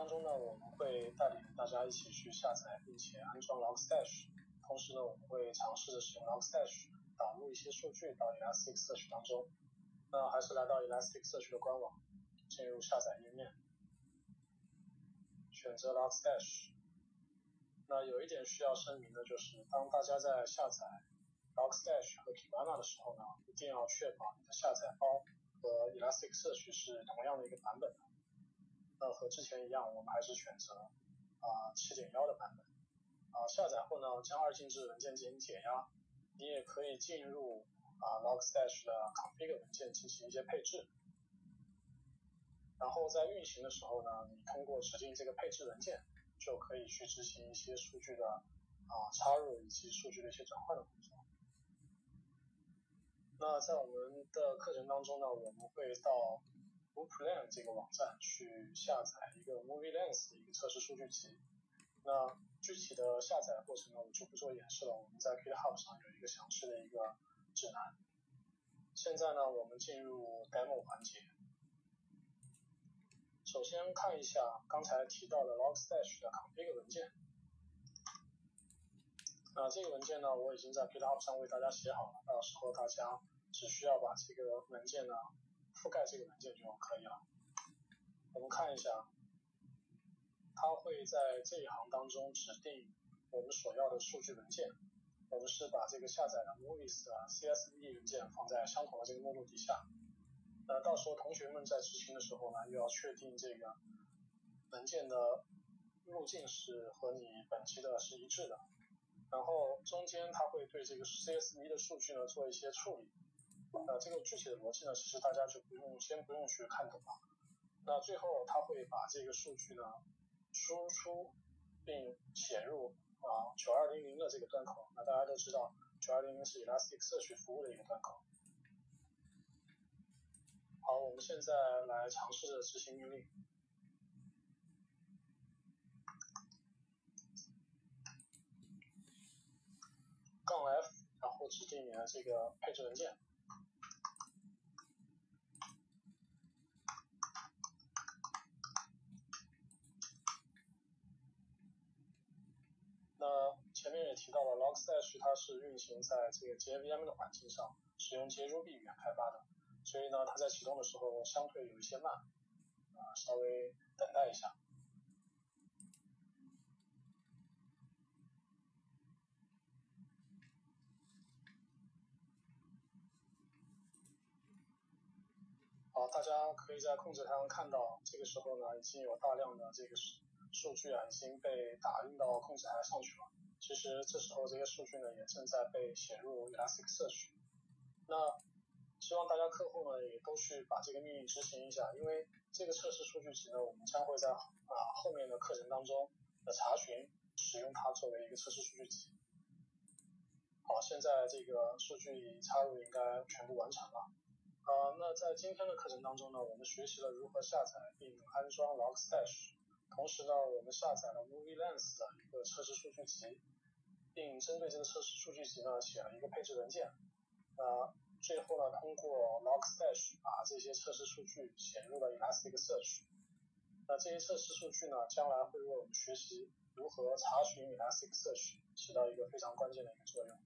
当中呢，我们会带领大家一起去下载并且安装 Logstash，同时呢，我们会尝试着使用 Logstash 导入一些数据到 Elasticsearch 当中。那还是来到 Elasticsearch 的官网，进入下载页面，选择 Logstash。那有一点需要声明的就是，当大家在下载 Logstash 和 Kibana 的时候呢，一定要确保你的下载包和 Elasticsearch 是同样的一个版本的。和之前一样，我们还是选择啊七点幺的版本。啊，下载后呢，将二进制文件进行解压。你也可以进入啊 Logstash 的 config 文件进行一些配置。然后在运行的时候呢，你通过指定这个配置文件，就可以去执行一些数据的啊插入以及数据的一些转换的工作。那在我们的课程当中呢，我们会到 Plan 这个网站去下载一个 Movie Lens 的一个测试数据集。那具体的下载过程呢，我就不做演示了。我们在 GitHub 上有一个详细的一个指南。现在呢，我们进入 Demo 环节。首先看一下刚才提到的 Logstash 的 config 文件。那这个文件呢，我已经在 GitHub 上为大家写好了，到时候大家只需要把这个文件呢。覆盖这个文件就可以了。我们看一下，它会在这一行当中指定我们所要的数据文件。我们是把这个下载的 movies 的 CSV 文件放在相同的这个目录底下。那到时候同学们在执行的时候呢，又要确定这个文件的路径是和你本期的是一致的。然后中间它会对这个 CSV 的数据呢做一些处理。那这个具体的逻辑呢，其实大家就不用先不用去看懂了。那最后它会把这个数据呢输出并写入啊九二零零的这个端口。那大家都知道九二零零是 Elasticsearch 服务的一个端口。好，我们现在来尝试着执行命令，杠 F，然后指定你的这个配置文件。那前面也提到了，Logstash 它是运行在这个 JVM 的环境上，使用 JRuby 语言开发的，所以呢，它在启动的时候相对有一些慢，啊，稍微等待一下。好，大家可以在控制台上看到，这个时候呢，已经有大量的这个。数据啊已经被打印到控制台上去了。其实这时候这些数据呢也正在被写入 Elasticsearch。那希望大家客户呢也都去把这个命令执行一下，因为这个测试数据集呢我们将会在啊后面的课程当中的查询使用它作为一个测试数据集。好，现在这个数据插入应该全部完成了。啊，那在今天的课程当中呢，我们学习了如何下载并安装 Logstash。同时呢，我们下载了 Movie Lens 的一个测试数据集，并针对这个测试数据集呢写了一个配置文件。呃，最后呢，通过 Logstash 把这些测试数据写入了 Elasticsearch。那这些测试数据呢，将来会为我们学习如何查询 Elasticsearch 起到一个非常关键的一个作用。